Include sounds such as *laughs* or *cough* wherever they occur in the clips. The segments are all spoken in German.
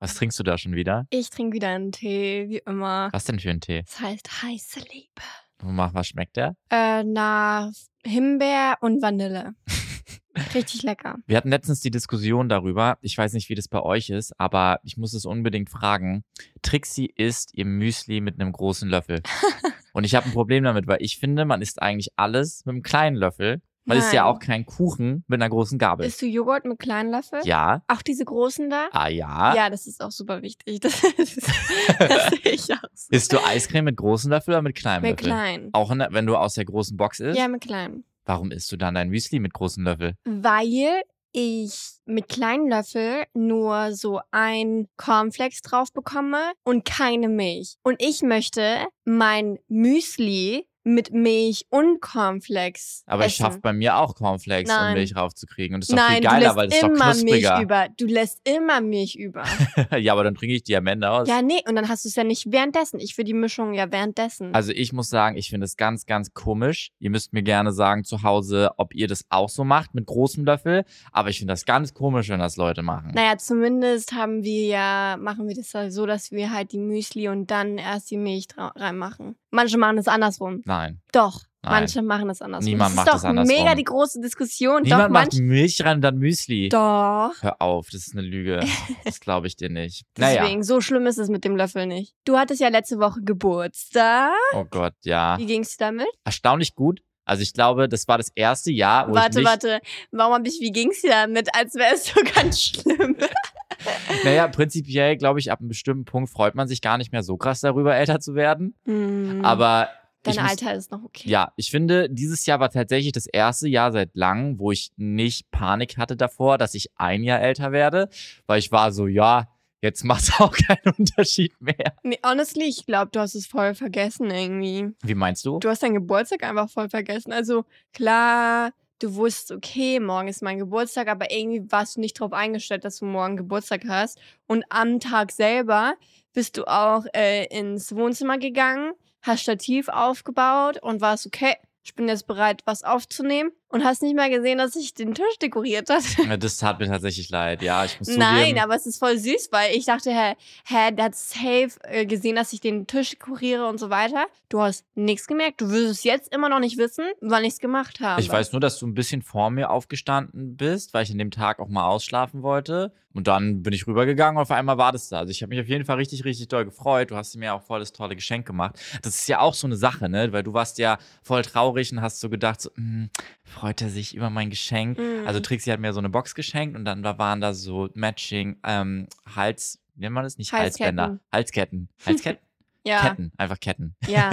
Was trinkst du da schon wieder? Ich trinke wieder einen Tee, wie immer. Was denn für ein Tee? Das heißt heiße Liebe. Mach, was schmeckt der? Äh, na, Himbeer und Vanille. *laughs* Richtig lecker. Wir hatten letztens die Diskussion darüber. Ich weiß nicht, wie das bei euch ist, aber ich muss es unbedingt fragen. Trixie isst ihr Müsli mit einem großen Löffel. *laughs* Und ich habe ein Problem damit, weil ich finde, man isst eigentlich alles mit einem kleinen Löffel. Weil es ist ja auch kein Kuchen mit einer großen Gabel. Isst du Joghurt mit kleinen Löffeln? ja. Auch diese großen da? Ah ja. Ja, das ist auch super wichtig. *laughs* Das, das, das *laughs* sehe ich auch so. Isst du Eiscreme mit großen Löffel oder mit kleinem Mit Löffel? klein. Auch in der, wenn du aus der großen Box isst? Ja, mit klein. Warum isst du dann dein Müsli mit großen Löffel? Weil ich mit kleinen Löffel nur so ein Cornflakes drauf bekomme und keine Milch. Und ich möchte mein Müsli mit Milch und Cornflakes Aber ich essen. schaffe bei mir auch Cornflakes Nein. und Milch raufzukriegen. Und das ist doch Nein, viel geiler, weil es ist doch immer Milch knuspriger. über. Du lässt immer Milch über. *laughs* ja, aber dann trinke ich die am Ende aus. ja, nee, und dann hast du es ja nicht währenddessen. Ich will die Mischung ja währenddessen. Also ich muss sagen, ich finde es ganz, ganz komisch. Ihr müsst mir gerne sagen zu Hause, ob ihr das auch so macht mit großem Löffel. Aber ich finde das ganz komisch, wenn das Leute machen. naja, zumindest haben wir ja, machen wir das so, dass wir halt die Müsli und dann erst die Milch reinmachen. Manche machen es andersrum. Nein. Doch, Nein. manche machen das andersrum. Niemand das macht ist das doch andersrum. mega die große Diskussion. Niemand doch, macht. Milch rein und dann Müsli. Doch. Hör auf, das ist eine Lüge. *laughs* Das glaube ich dir nicht. naja. Deswegen, so schlimm ist es mit dem Löffel nicht. Du hattest ja letzte Woche Geburtstag. Oh Gott, ja. Wie ging's dir damit? Erstaunlich gut. Also ich glaube, das war das erste Jahr, wo ich warte, warte. Warum hab ich, wie ging's dir damit, als wäre es so ganz schlimm? *laughs* Naja, prinzipiell glaube ich, ab einem bestimmten Punkt freut man sich gar nicht mehr so krass darüber, älter zu werden. Hm, Aber Dein muss, Alter ist noch okay. Ja, ich finde, dieses Jahr war tatsächlich das erste Jahr seit langem, wo ich nicht Panik hatte davor, dass ich ein Jahr älter werde, weil ich war so, ja, jetzt macht's *laughs* auch keinen Unterschied mehr. Nee, honestly, ich glaube, du hast es voll vergessen irgendwie. Wie meinst du? Du hast deinen Geburtstag einfach voll vergessen. Also klar, du wusstest, okay, morgen ist mein Geburtstag, aber irgendwie warst du nicht darauf eingestellt, dass du morgen Geburtstag hast. Und am Tag selber bist du auch äh, ins Wohnzimmer gegangen, hast Stativ aufgebaut und warst, okay, ich bin jetzt bereit, was aufzunehmen. Und hast nicht mal gesehen, dass ich den Tisch dekoriert hatte. Ja, Das tat mir tatsächlich leid. Ja, ich muss Nein, zugeben. aber es ist voll süß, weil ich dachte, hä, hä, der hat safe äh, gesehen, dass ich den Tisch dekoriere und so weiter. Du hast nichts gemerkt. Du wirst es jetzt immer noch nicht wissen, weil ich es gemacht habe. Ich weiß nur, dass du ein bisschen vor mir aufgestanden bist, weil ich an dem Tag auch mal ausschlafen wollte. Und dann bin ich rübergegangen und auf einmal war das da. Also ich habe mich auf jeden Fall richtig, richtig doll gefreut. Du hast mir auch voll das tolle Geschenk gemacht. Das ist ja auch so eine Sache, ne? Weil du warst ja voll traurig und hast so gedacht, so, hm, freut er sich über mein Geschenk? Mhm. Also Trixie hat mir so eine Box geschenkt und dann da waren da so Matching ähm, Hals, nennt man das? Nicht Halsketten. Halsbänder. Halsketten. *laughs* Halsketten? ja, Ketten. Einfach Ketten. ja.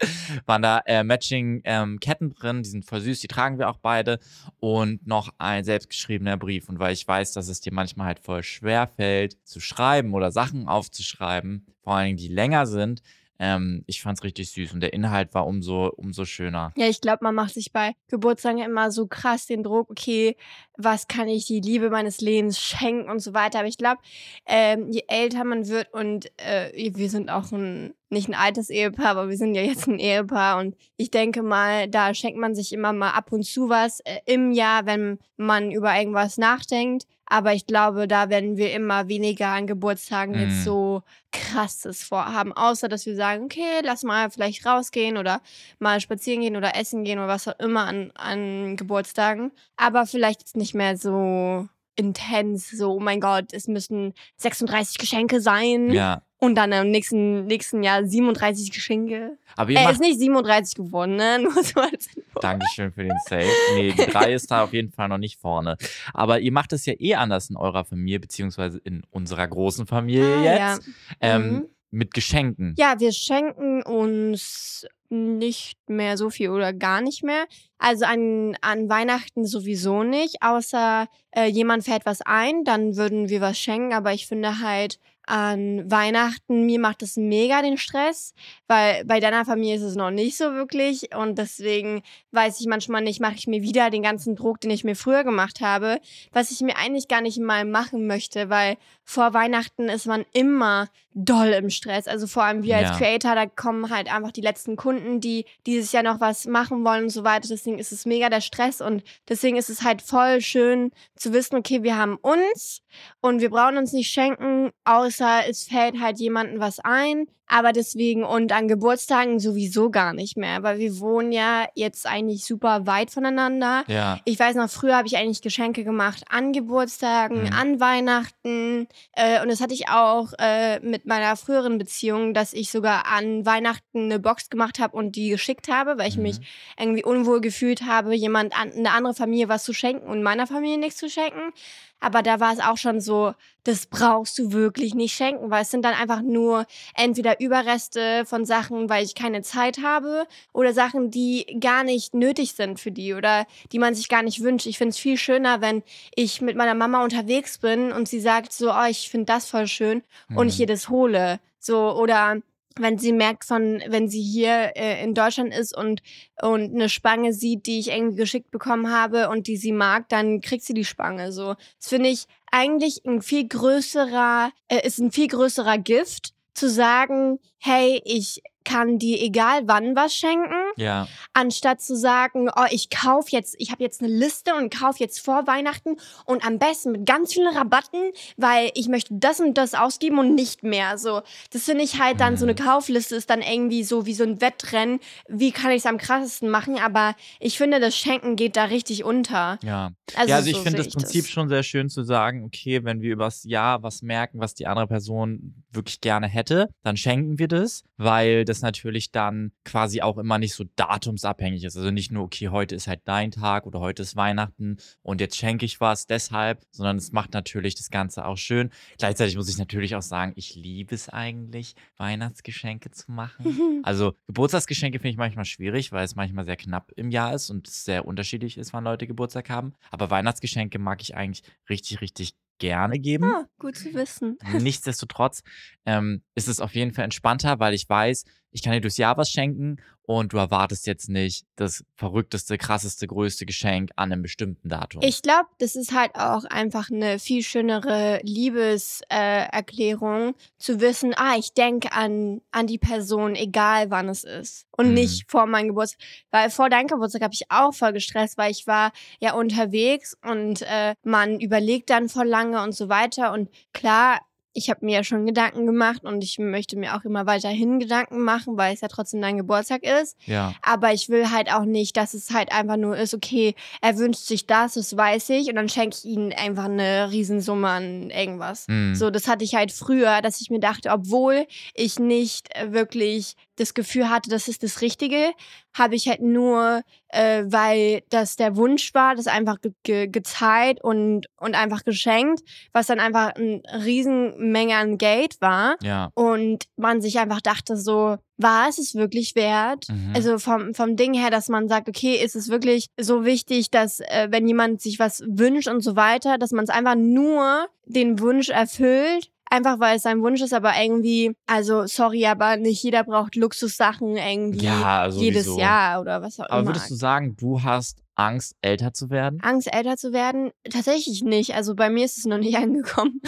*laughs* waren da äh, Matching ähm, Ketten drin, die sind voll süß, die tragen wir auch beide und noch ein selbstgeschriebener Brief und weil ich weiß, dass es dir manchmal halt voll schwer fällt zu schreiben oder Sachen aufzuschreiben, vor allen Dingen die länger sind, ähm, ich fand's richtig süß und der Inhalt war umso umso schöner. Ja, ich glaube, man macht sich bei Geburtstagen immer so krass den Druck, okay, was kann ich die Liebe meines Lebens schenken und so weiter. Aber ich glaube, ähm, je älter man wird und äh, wir sind auch ein, nicht ein altes Ehepaar, aber wir sind ja jetzt ein Ehepaar und ich denke mal, da schenkt man sich immer mal ab und zu was äh, im Jahr, wenn man über irgendwas nachdenkt. Aber ich glaube, da werden wir immer weniger an Geburtstagen Mm. jetzt so krasses vorhaben. Außer, dass wir sagen, okay, lass mal vielleicht rausgehen oder mal spazieren gehen oder essen gehen oder was auch immer an, an Geburtstagen. Aber vielleicht nicht mehr so intens, so, oh mein Gott, es müssen 36 Geschenke sein Ja, und dann im nächsten, nächsten Jahr 37 Geschenke. aber ihr Er macht ist nicht 37 geworden, ne? *laughs* Nur so als Info. Dankeschön für den Save. Nee, die drei ist da auf jeden Fall noch nicht vorne. Aber ihr macht es ja eh anders in eurer Familie, beziehungsweise in unserer großen Familie Ah, jetzt. ja. Ähm, Mhm. Mit Geschenken. Ja, wir schenken uns nicht mehr so viel oder gar nicht mehr. Also an, an Weihnachten sowieso nicht, außer äh, jemand fällt was ein, dann würden wir was schenken. Aber ich finde halt an Weihnachten, mir macht es mega den Stress, weil bei deiner Familie ist es noch nicht so wirklich. Und deswegen weiß ich manchmal nicht, mache ich mir wieder den ganzen Druck, den ich mir früher gemacht habe, was ich mir eigentlich gar nicht mal machen möchte, weil vor Weihnachten ist man immer doll im Stress. Also vor allem wir als Ja. Creator, da kommen halt einfach die letzten Kunden Kunden, die dieses Jahr noch was machen wollen und so weiter. Deswegen ist es mega der Stress und deswegen ist es halt voll schön zu wissen, okay, wir haben uns und wir brauchen uns nicht schenken, außer es fällt halt jemandem was ein. Aber deswegen und an Geburtstagen sowieso gar nicht mehr, weil wir wohnen ja jetzt eigentlich super weit voneinander. Ja. Ich weiß noch, früher habe ich eigentlich Geschenke gemacht an Geburtstagen, Mhm. an Weihnachten. Äh, und das hatte ich auch äh, mit meiner früheren Beziehung, dass ich sogar an Weihnachten eine Box gemacht habe und die geschickt habe, weil ich Mhm. mich irgendwie unwohl gefühlt habe, jemand an eine andere Familie was zu schenken und meiner Familie nichts zu schenken. Aber da war es auch schon so, das brauchst du wirklich nicht schenken, weil es sind dann einfach nur entweder Überreste von Sachen, weil ich keine Zeit habe, oder Sachen, die gar nicht nötig sind für die oder die man sich gar nicht wünscht. Ich finde es viel schöner, wenn ich mit meiner Mama unterwegs bin und sie sagt so, oh, ich finde das voll schön und ich Mhm. ihr das hole. So, oder wenn sie merkt von, wenn sie hier äh, in Deutschland ist und, und eine Spange sieht, die ich irgendwie geschickt bekommen habe und die sie mag, dann kriegt sie die Spange. So, das finde ich eigentlich ein viel größerer, äh, ist ein viel größerer Gift, zu sagen, hey, ich kann dir egal wann was schenken, Ja. anstatt zu sagen, oh, ich kauf jetzt, ich habe jetzt eine Liste und kauf jetzt vor Weihnachten und am besten mit ganz vielen Rabatten, weil ich möchte das und das ausgeben und nicht mehr. So, das finde ich halt dann so eine Mhm. Kaufliste ist dann irgendwie so wie so ein Wettrennen. Wie kann ich es am krassesten machen? Aber ich finde, das Schenken geht da richtig unter. Ja. Also, ja, also ich so finde das Prinzip schon sehr schön zu sagen, okay, wenn wir übers Jahr was merken, was die andere Person wirklich gerne hätte, dann schenken wir das, weil das natürlich dann quasi auch immer nicht so datumsabhängig ist. Also nicht nur, okay, heute ist halt dein Tag oder heute ist Weihnachten und jetzt schenke ich was deshalb, sondern es macht natürlich das Ganze auch schön. Gleichzeitig muss ich natürlich auch sagen, ich liebe es eigentlich, Weihnachtsgeschenke zu machen. *laughs* Also Geburtstagsgeschenke finde ich manchmal schwierig, weil es manchmal sehr knapp im Jahr ist und es sehr unterschiedlich ist, wann Leute Geburtstag haben. Aber Weihnachtsgeschenke mag ich eigentlich richtig, richtig gerne geben. Ah, gut zu wissen. *laughs* Nichtsdestotrotz ähm, ist es auf jeden Fall entspannter, weil ich weiß, ich kann dir durchs Jahr was schenken und du erwartest jetzt nicht das verrückteste, krasseste, größte Geschenk an einem bestimmten Datum. Ich glaube, das ist halt auch einfach eine viel schönere Liebeserklärung, äh, zu wissen, ah, ich denke an, an die Person, egal wann es ist. Und Mhm. nicht vor meinem Geburtstag. Weil vor deinem Geburtstag habe ich auch voll gestresst, weil ich war ja unterwegs und äh, man überlegt dann voll lange und so weiter. Und klar, ich habe mir ja schon Gedanken gemacht und ich möchte mir auch immer weiterhin Gedanken machen, weil es ja trotzdem dein Geburtstag ist. ja. Aber ich will halt auch nicht, dass es halt einfach nur ist, okay, er wünscht sich das, das weiß ich, und dann schenke ich ihm einfach eine Riesensumme an irgendwas. Mhm. So, das hatte ich halt früher, dass ich mir dachte, obwohl ich nicht wirklich das Gefühl hatte, das ist das Richtige, habe ich halt nur, äh, weil das der Wunsch war, das einfach ge ge gezahlt und, und einfach geschenkt, was dann einfach eine Riesenmenge an Geld war. Ja. Und man sich einfach dachte so, war es es wirklich wert? Mhm. Also vom, vom Ding her, dass man sagt, okay, ist es wirklich so wichtig, dass äh, wenn jemand sich was wünscht und so weiter, dass man es einfach nur den Wunsch erfüllt, einfach weil es sein Wunsch ist, aber irgendwie, also sorry, aber nicht jeder braucht Luxussachen irgendwie Ja, also jedes. Jahr oder was auch Aber immer. würdest du sagen, du hast Angst, älter zu werden? Angst, älter zu werden? Tatsächlich nicht. Also bei mir ist es noch nicht *laughs* angekommen.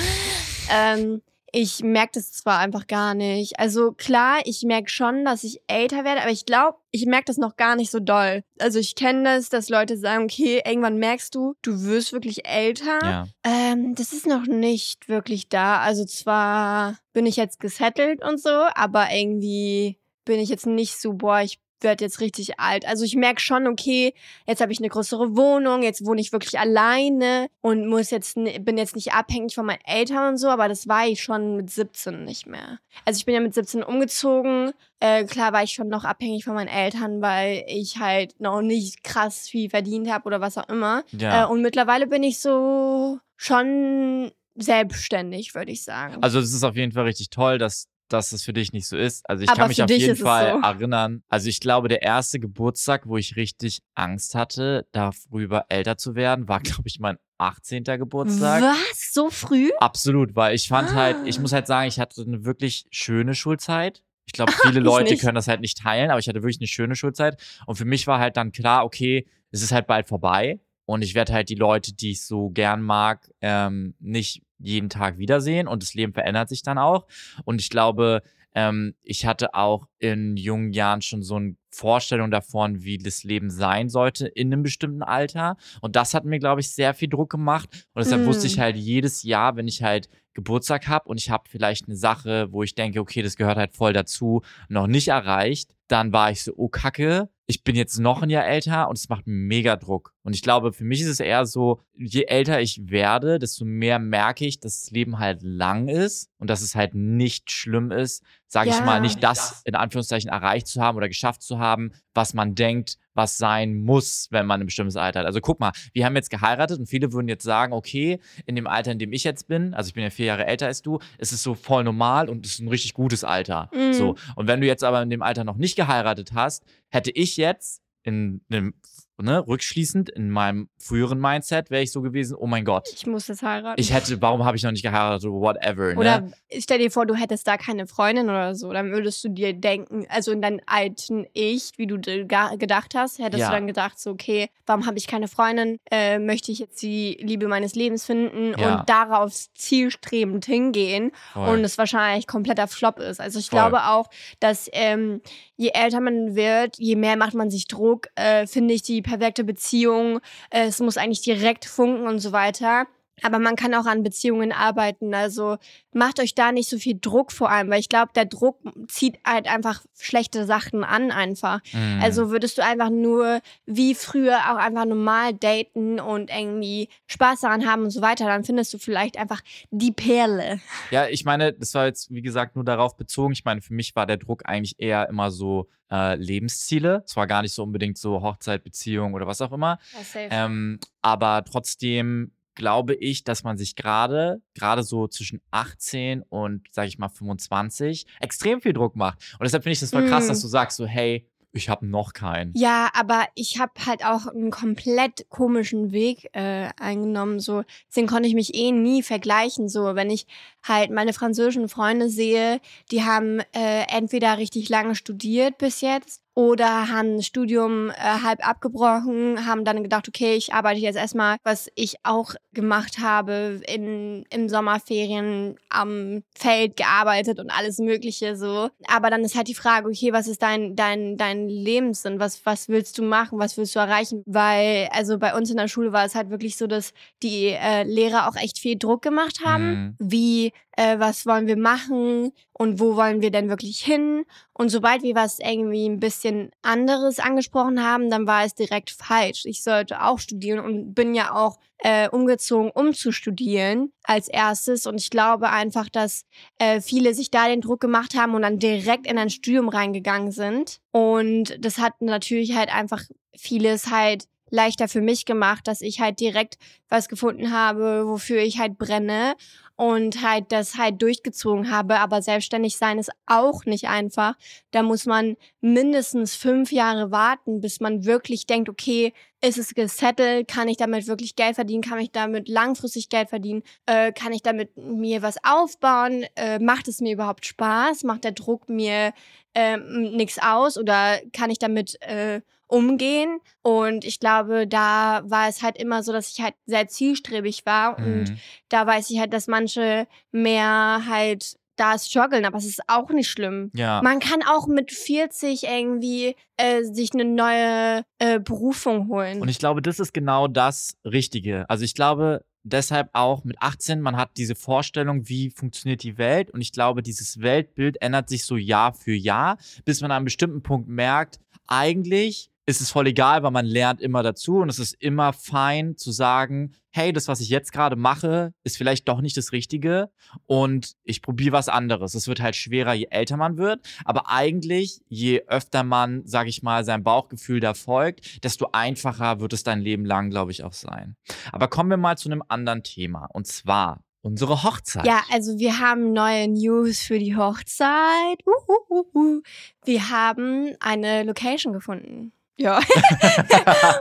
ähm, ich merke das zwar einfach gar nicht. Also klar, ich merke schon, dass ich älter werde, aber ich glaube, ich merke das noch gar nicht so doll. Also ich kenne das, dass Leute sagen, okay, irgendwann merkst du, du wirst wirklich älter. Ja. Ähm, das ist noch nicht wirklich da. Also zwar bin ich jetzt gesettelt und so, aber irgendwie bin ich jetzt nicht so, boah, ich werde jetzt richtig alt. Also ich merke schon, okay, jetzt habe ich eine größere Wohnung, jetzt wohne ich wirklich alleine und muss jetzt bin jetzt nicht abhängig von meinen Eltern und so, aber das war ich schon mit 17 nicht mehr. Also ich bin ja mit 17 umgezogen. Äh, klar war ich schon noch abhängig von meinen Eltern, weil ich halt noch nicht krass viel verdient habe oder was auch immer. Ja. Äh, und mittlerweile bin ich so schon selbstständig, würde ich sagen. Also das ist auf jeden Fall richtig toll, dass dass es für dich nicht so ist. Also ich Aber kann mich auf jeden Fall so. erinnern. Also ich glaube, der erste Geburtstag, wo ich richtig Angst hatte, darüber älter zu werden, war, *laughs* glaube ich, mein 18. Geburtstag. Was? So früh? Absolut, weil ich fand halt, Ah. ich muss halt sagen, ich hatte eine wirklich schöne Schulzeit. Ich glaube, *laughs* viele Ich Leute nicht. können das halt nicht teilen, aber ich hatte wirklich eine schöne Schulzeit. Und für mich war halt dann klar, okay, es ist halt bald vorbei. Und ich werde halt die Leute, die ich so gern mag, ähm, nicht jeden Tag wiedersehen. Und das Leben verändert sich dann auch. Und ich glaube, ähm, ich hatte auch in jungen Jahren schon so eine Vorstellung davon, wie das Leben sein sollte in einem bestimmten Alter. Und das hat mir, glaube ich, sehr viel Druck gemacht. Und deshalb mm. wusste ich halt jedes Jahr, wenn ich halt Geburtstag habe und ich habe vielleicht eine Sache, wo ich denke, okay, das gehört halt voll dazu, noch nicht erreicht, dann war ich so, oh Kacke, ich bin jetzt noch ein Jahr älter und es macht mega Druck. Und ich glaube, für mich ist es eher so, je älter ich werde, desto mehr merke ich, dass das Leben halt lang ist und dass es halt nicht schlimm ist, sage ja, ich mal, nicht das in Anführungszeichen erreicht zu haben oder geschafft zu haben, was man denkt, was sein muss, wenn man ein bestimmtes Alter hat. Also guck mal, wir haben jetzt geheiratet und viele würden jetzt sagen, okay, in dem Alter, in dem ich jetzt bin, also ich bin ja vier Jahre älter als du, ist es so voll normal und es ist ein richtig gutes Alter. Mhm. So. Und wenn du jetzt aber in dem Alter noch nicht geheiratet hast, hätte ich jetzt in einem ne, rückschließend in meinem früheren Mindset wäre ich so gewesen, oh mein Gott. Ich muss das heiraten. Ich hätte, warum habe ich noch nicht geheiratet, whatever. Oder ne? stell dir vor, du hättest da keine Freundin oder so, dann würdest du dir denken, also in deinem alten Ich, wie du gedacht hast, hättest ja. du dann gedacht, so, okay, warum habe ich keine Freundin, äh, möchte ich jetzt die Liebe meines Lebens finden ja. und darauf zielstrebend hingehen Voll. und es wahrscheinlich kompletter Flop ist. Also ich Voll. glaube auch, dass ähm, je älter man wird, je mehr macht man sich Druck, äh, finde ich die perfekte Beziehung. Äh, es muss eigentlich direkt funken und so weiter. Aber man kann auch an Beziehungen arbeiten. Also macht euch da nicht so viel Druck vor allem, weil ich glaube, der Druck zieht halt einfach schlechte Sachen an einfach. Mhm. Also würdest du einfach nur wie früher auch einfach normal daten und irgendwie Spaß daran haben und so weiter, dann findest du vielleicht einfach die Perle. Ja, ich meine, das war jetzt wie gesagt nur darauf bezogen. Ich meine, für mich war der Druck eigentlich eher immer so äh, Lebensziele. Es war gar nicht so unbedingt so Hochzeit, Beziehung oder was auch immer. Ja, ähm, aber trotzdem glaube ich, dass man sich gerade, gerade so zwischen 18 und, sag ich mal, 25 extrem viel Druck macht. Und deshalb finde ich das voll krass, mm. dass du sagst so, hey, ich habe noch keinen. Ja, aber ich habe halt auch einen komplett komischen Weg äh, eingenommen. So, deswegen konnte ich mich eh nie vergleichen. So, wenn ich halt meine französischen Freunde sehe, die haben äh, entweder richtig lange studiert bis jetzt oder haben das Studium äh, halb abgebrochen, haben dann gedacht, okay, ich arbeite jetzt erstmal, was ich auch gemacht habe, in, in Sommerferien am Feld gearbeitet und alles Mögliche so. Aber dann ist halt die Frage, okay, was ist dein, dein, dein Lebenssinn? Was, was willst du machen? Was willst du erreichen? Weil, also bei uns in der Schule war es halt wirklich so, dass die äh, Lehrer auch echt viel Druck gemacht haben, mhm. wie äh, was wollen wir machen und wo wollen wir denn wirklich hin. Und sobald wir was irgendwie ein bisschen anderes angesprochen haben, dann war es direkt falsch. Ich sollte auch studieren und bin ja auch äh, umgezogen, um zu studieren als erstes. Und ich glaube einfach, dass äh, viele sich da den Druck gemacht haben und dann direkt in ein Studium reingegangen sind. Und das hat natürlich halt einfach vieles halt leichter für mich gemacht, dass ich halt direkt was gefunden habe, wofür ich halt brenne und halt das halt durchgezogen habe. Aber selbstständig sein ist auch nicht einfach. Da muss man mindestens fünf Jahre warten, bis man wirklich denkt, okay, ist es gesettelt? Kann ich damit wirklich Geld verdienen? Kann ich damit langfristig Geld verdienen? Äh, kann ich damit mir was aufbauen? Äh, macht es mir überhaupt Spaß? Macht der Druck mir äh, nichts aus? Oder kann ich damit äh, umgehen. Und ich glaube, da war es halt immer so, dass ich halt sehr zielstrebig war. Mhm. Und da weiß ich halt, dass manche mehr halt da strugglen, aber es ist auch nicht schlimm. Ja. Man kann auch mit 40 irgendwie äh, sich eine neue äh, Berufung holen. Und ich glaube, das ist genau das Richtige. Also ich glaube, deshalb auch mit 18, man hat diese Vorstellung, wie funktioniert die Welt. Und ich glaube, dieses Weltbild ändert sich so Jahr für Jahr, bis man an einem bestimmten Punkt merkt, eigentlich ist es voll egal, weil man lernt immer dazu und es ist immer fein zu sagen, hey, das, was ich jetzt gerade mache, ist vielleicht doch nicht das Richtige und ich probiere was anderes. Es wird halt schwerer, je älter man wird, aber eigentlich, je öfter man, sag ich mal, sein Bauchgefühl da folgt, desto einfacher wird es dein Leben lang, glaube ich, auch sein. Aber kommen wir mal zu einem anderen Thema und zwar unsere Hochzeit. Ja, also wir haben neue News für die Hochzeit. Uhuhu. Wir haben eine Location gefunden. Ja. *laughs*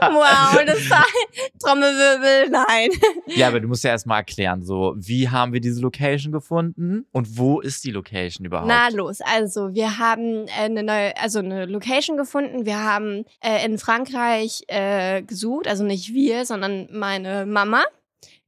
wow, das war Trommelwirbel, nein. Ja, aber du musst ja erstmal erklären, so, wie haben wir diese Location gefunden und wo ist die Location überhaupt? Na los, also wir haben äh, eine neue, also eine Location gefunden. Wir haben äh, in Frankreich äh, gesucht, also nicht wir, sondern meine Mama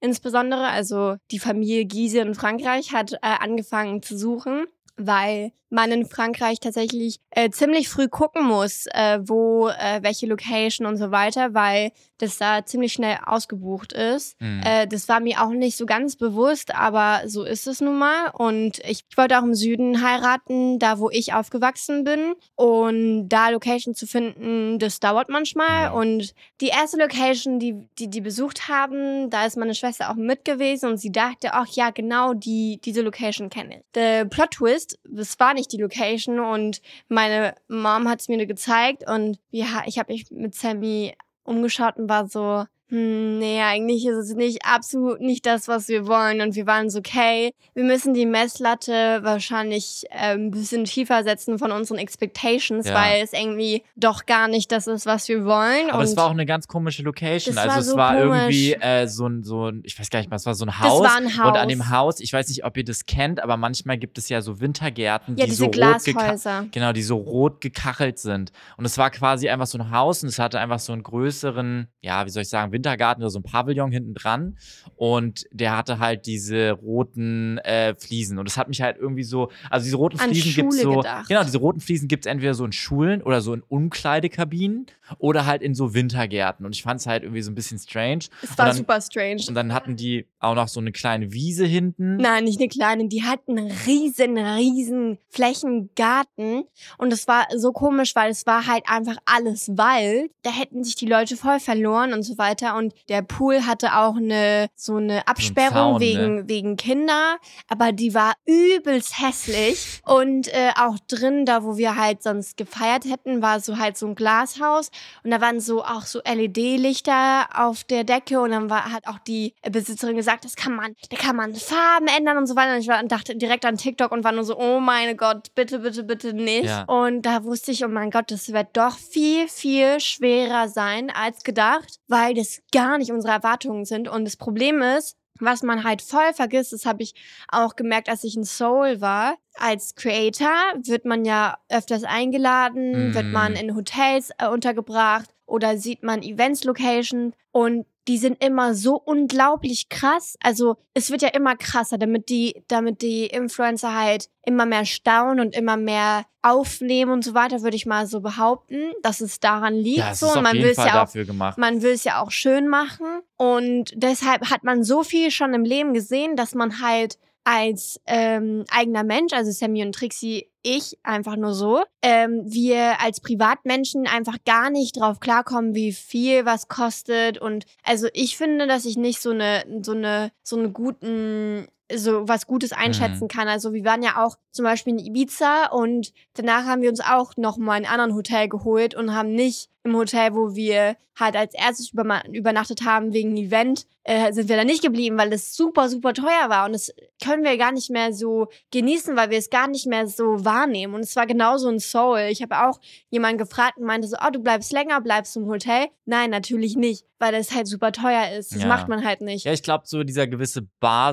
insbesondere, also die Familie Giese in Frankreich hat äh, angefangen zu suchen weil man in Frankreich tatsächlich äh, ziemlich früh gucken muss, äh, wo, äh, welche Location und so weiter, weil das da ziemlich schnell ausgebucht ist. Mhm. Äh, das war mir auch nicht so ganz bewusst, aber so ist es nun mal. Und ich wollte auch im Süden heiraten, da wo ich aufgewachsen bin. Und da Location zu finden, das dauert manchmal. Ja. Und die erste Location, die, die die besucht haben, da ist meine Schwester auch mit gewesen und sie dachte, ach ja, genau die, diese Location kenne ich. Der Plot Twist, das war nicht die Location und meine Mom hat es mir gezeigt und ja, ich habe mich mit Sammy umgeschaut und war so, hm, nee, eigentlich ist es nicht absolut nicht das, was wir wollen. Und wir waren so, okay, wir müssen die Messlatte wahrscheinlich ähm, ein bisschen tiefer setzen von unseren Expectations, Ja. weil es irgendwie doch gar nicht das ist, was wir wollen. Aber und es war auch eine ganz komische Location. Das Also es so war komisch. irgendwie äh, so ein, so ein, ich weiß gar nicht mal, es war so ein das Haus. war ein Haus. Und an dem Haus, ich weiß nicht, ob ihr das kennt, aber manchmal gibt es ja so Wintergärten, ja, die diese so rot Glashäuser. Genau, die so rot gekachelt sind. Und es war quasi einfach so ein Haus und es hatte einfach so einen größeren, ja, wie soll ich sagen, Wintergarten oder so ein Pavillon hinten dran. Und der hatte halt diese roten äh, Fliesen. Und es hat mich halt irgendwie so, also diese roten An Fliesen gibt's Schule so, gedacht. genau, diese roten Fliesen gibt's entweder so in Schulen oder so in Umkleidekabinen oder halt in so Wintergärten. Und ich fand es halt irgendwie so ein bisschen strange. Es war dann- super strange. Und dann hatten die auch noch so eine kleine Wiese hinten. Nein, nicht eine kleine. Die hatten riesen, riesen Flächengarten. Und es war so komisch, weil es war halt einfach alles Wald. Da hätten sich die Leute voll verloren und so weiter. Und der Pool hatte auch eine, so eine Absperrung Zaun, ne? wegen, wegen Kinder. Aber die war übelst hässlich. Und äh, auch drin, da wo wir halt sonst gefeiert hätten, war so halt so ein Glashaus. Und da waren so auch so LED-Lichter auf der Decke. Und dann war, hat auch die Besitzerin gesagt, das kann man, da kann man Farben ändern und so weiter. Und ich war, dachte direkt an TikTok und war nur so, oh meine Gott, bitte, bitte, bitte nicht. Ja. Und da wusste ich, oh mein Gott, das wird doch viel, viel schwerer sein als gedacht, weil das gar nicht unsere Erwartungen sind. Und das Problem ist, was man halt voll vergisst, das habe ich auch gemerkt, als ich in Seoul war. Als Creator wird man ja öfters eingeladen, Mm. wird man in Hotels äh, untergebracht oder sieht man Events-Location und die sind immer so unglaublich krass. Also es wird ja immer krasser, damit die, damit die Influencer halt immer mehr staunen und immer mehr aufnehmen und so weiter, würde ich mal so behaupten, dass es daran liegt. ja, es so. ist Und auf man will es ja auch gemacht. man will es ja auch schön machen und deshalb hat man so viel schon im Leben gesehen, dass man halt als ähm, eigener Mensch, also Sammy und Trixie, ich einfach nur so, ähm, wir als Privatmenschen einfach gar nicht drauf klarkommen, wie viel was kostet und also ich finde, dass ich nicht so eine so eine so einen guten so was Gutes einschätzen kann. Also wir waren ja auch zum Beispiel in Ibiza und danach haben wir uns auch noch mal in einem anderen Hotel geholt und haben nicht im Hotel, wo wir halt als erstes übernachtet haben wegen Event, äh, sind wir da nicht geblieben, weil es super, super teuer war. Und das können wir gar nicht mehr so genießen, weil wir es gar nicht mehr so wahrnehmen. Und es war genauso in Seoul. Ich habe auch jemanden gefragt und meinte so, oh, du bleibst länger, bleibst im Hotel. Nein, natürlich nicht, weil es halt super teuer ist. Das Ja. macht man halt nicht. Ja, ich glaube, so dieser gewisse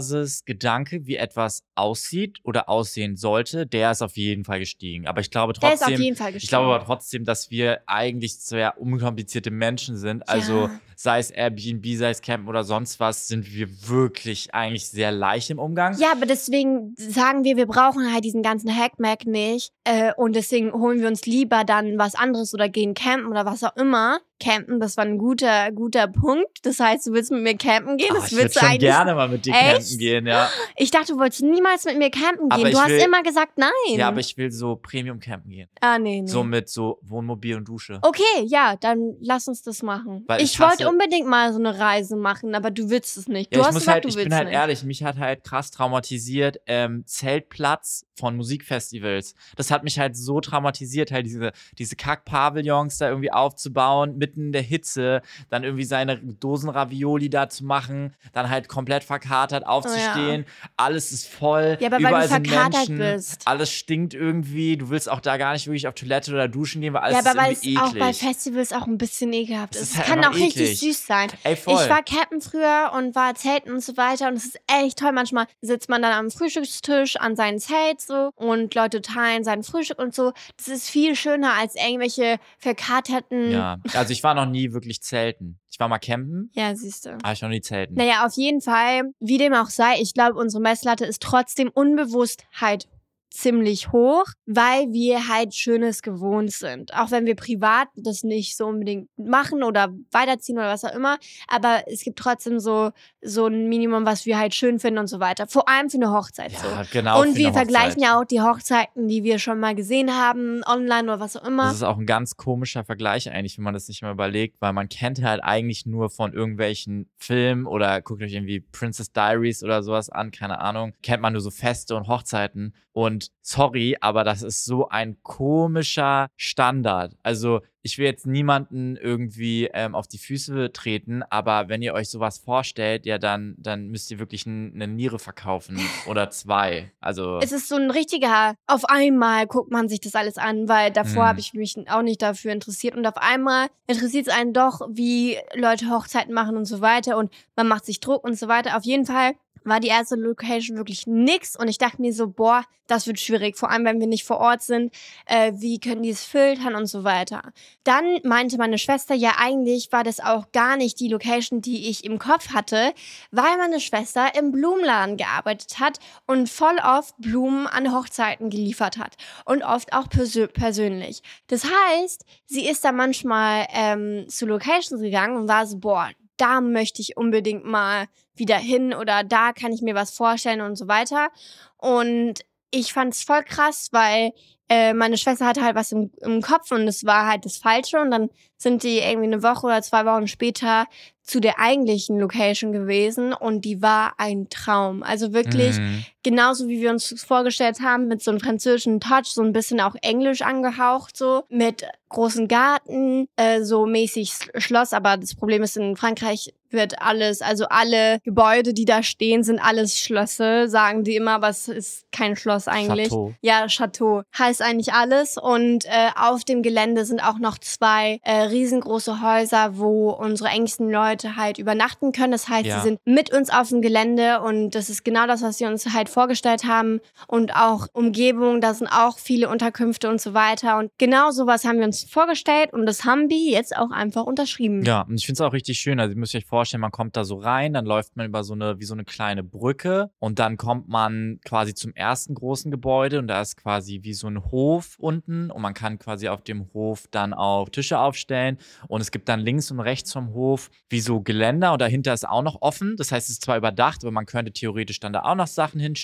Basisgedanke, wie etwas aussieht oder aussehen sollte, der ist auf jeden Fall gestiegen. Aber ich glaube Der ist auf trotzdem, jeden Fall ich glaube aber trotzdem, dass wir eigentlich sehr unkomplizierte Menschen sind. Also Ja. Sei es Airbnb, sei es Campen oder sonst was, sind wir wirklich eigentlich sehr leicht im Umgang. Ja, aber deswegen sagen wir, wir brauchen halt diesen ganzen Hackmack nicht. Äh, und deswegen holen wir uns lieber dann was anderes oder gehen campen oder was auch immer. Campen, das war ein guter, guter Punkt. Das heißt, du willst mit mir campen gehen? Ah, Das ich würde willst du schon eigentlich. gerne mal mit dir Echt? campen gehen, ja. Ich dachte, du wolltest niemals mit mir campen gehen. Du hast will- immer gesagt nein. Ja, aber ich will so Premium campen gehen. ah, nee, nee. So mit so Wohnmobil und Dusche. Okay, ja, dann lass uns das machen. Weil ich ich wollte unbedingt mal so eine Reise machen, aber du willst es nicht. Du Ja, ich hast muss gesagt, halt, du ich willst bin halt nicht. ehrlich, mich hat halt krass traumatisiert ähm, Zeltplatz von Musikfestivals. Das hat mich halt so traumatisiert, halt diese, diese Kack-Pavillons da irgendwie aufzubauen, mitten in der Hitze, dann irgendwie seine Dosen Ravioli da zu machen, dann halt komplett verkatert aufzustehen, alles ist voll, Ja, aber weil du überall sind verkatert Menschen, bist. alles stinkt irgendwie, du willst auch da gar nicht wirklich auf Toilette oder duschen gehen, weil alles Ja, aber weil es auch bei. Festivals auch ein bisschen ekelhaft ist. ist Es halt kann auch richtig eklig. Süß sein. Ey. Ich war Campen früher und war Zelten und so weiter und es ist echt toll. Manchmal sitzt man dann am Frühstückstisch an seinem Zelt so und Leute teilen sein Frühstück und so. Das ist viel schöner als irgendwelche verkaterten. ja, also ich war noch nie wirklich zelten. Ich war mal campen, Ja, siehst du. aber ich noch nie zelten. Naja, auf jeden Fall, wie dem auch sei, ich glaube, unsere Messlatte ist trotzdem Unbewusstheit ziemlich hoch, weil wir halt Schönes gewohnt sind. Auch wenn wir privat das nicht so unbedingt machen oder weiterziehen oder was auch immer. Aber es gibt trotzdem so, so ein Minimum, was wir halt schön finden und so weiter. Vor allem für eine Hochzeit. Ja, so. genau. und wir vergleichen ja auch die Hochzeiten, die wir schon mal gesehen haben, online oder was auch immer. Das ist auch ein ganz komischer Vergleich eigentlich, wenn man das nicht mal überlegt, weil man kennt halt eigentlich nur von irgendwelchen Filmen oder guckt euch irgendwie Princess Diaries oder sowas an, keine Ahnung, kennt man nur so Feste und Hochzeiten und sorry, aber das ist so ein komischer Standard. Also ich will jetzt niemanden irgendwie ähm, auf die Füße treten, aber wenn ihr euch sowas vorstellt, ja dann, dann müsst ihr wirklich eine Niere verkaufen oder zwei. Also Es ist so ein richtiger, auf einmal guckt man sich das alles an, weil davor Mhm. habe ich mich auch nicht dafür interessiert und auf einmal interessiert es einen doch, wie Leute Hochzeiten machen und so weiter und man macht sich Druck und so weiter. Auf jeden Fall war die erste Location wirklich nix und ich dachte mir so, boah, das wird schwierig, vor allem wenn wir nicht vor Ort sind, äh, wie können die es filtern und so weiter. Dann meinte meine Schwester, ja eigentlich war das auch gar nicht die Location, die ich im Kopf hatte, weil meine Schwester im Blumenladen gearbeitet hat und voll oft Blumen an Hochzeiten geliefert hat und oft auch persö persönlich. Das heißt, sie ist da manchmal ähm, zu Locations gegangen und war so, boah, da möchte ich unbedingt mal wieder hin oder da kann ich mir was vorstellen und so weiter. Und ich fand es voll krass, weil äh, meine Schwester hatte halt was im, im Kopf und es war halt das Falsche und dann sind die irgendwie eine Woche oder zwei Wochen später zu der eigentlichen Location gewesen und die war ein Traum. Also wirklich Mhm. Genauso wie wir uns vorgestellt haben, mit so einem französischen Touch, so ein bisschen auch englisch angehaucht, so mit großen Garten, äh, so mäßig Schloss. Aber das Problem ist, in Frankreich wird alles, also alle Gebäude, die da stehen, sind alles Schlösser, sagen die immer, aber es ist kein Schloss eigentlich. Chateau. Ja, Chateau heißt eigentlich alles. Und äh, auf dem Gelände sind auch noch zwei äh, riesengroße Häuser, wo unsere engsten Leute halt übernachten können. Das heißt, Ja. sie sind mit uns auf dem Gelände und das ist genau das, was wir uns halt vorgestellt haben. Und auch Umgebung, da sind auch viele Unterkünfte und so weiter. Und genau sowas haben wir uns vorgestellt und das haben wir jetzt auch einfach unterschrieben. Ja, und ich finde es auch richtig schön. Also, ihr müsst euch vorstellen, man kommt da so rein, dann läuft man über so eine, wie so eine kleine Brücke und dann kommt man quasi zum ersten großen Gebäude und da ist quasi wie so ein Hof unten und man kann quasi auf dem Hof dann auch Tische aufstellen und es gibt dann links und rechts vom Hof wie so Geländer und dahinter ist auch noch offen. Das heißt, es ist zwar überdacht, aber man könnte theoretisch dann da auch noch Sachen hinstellen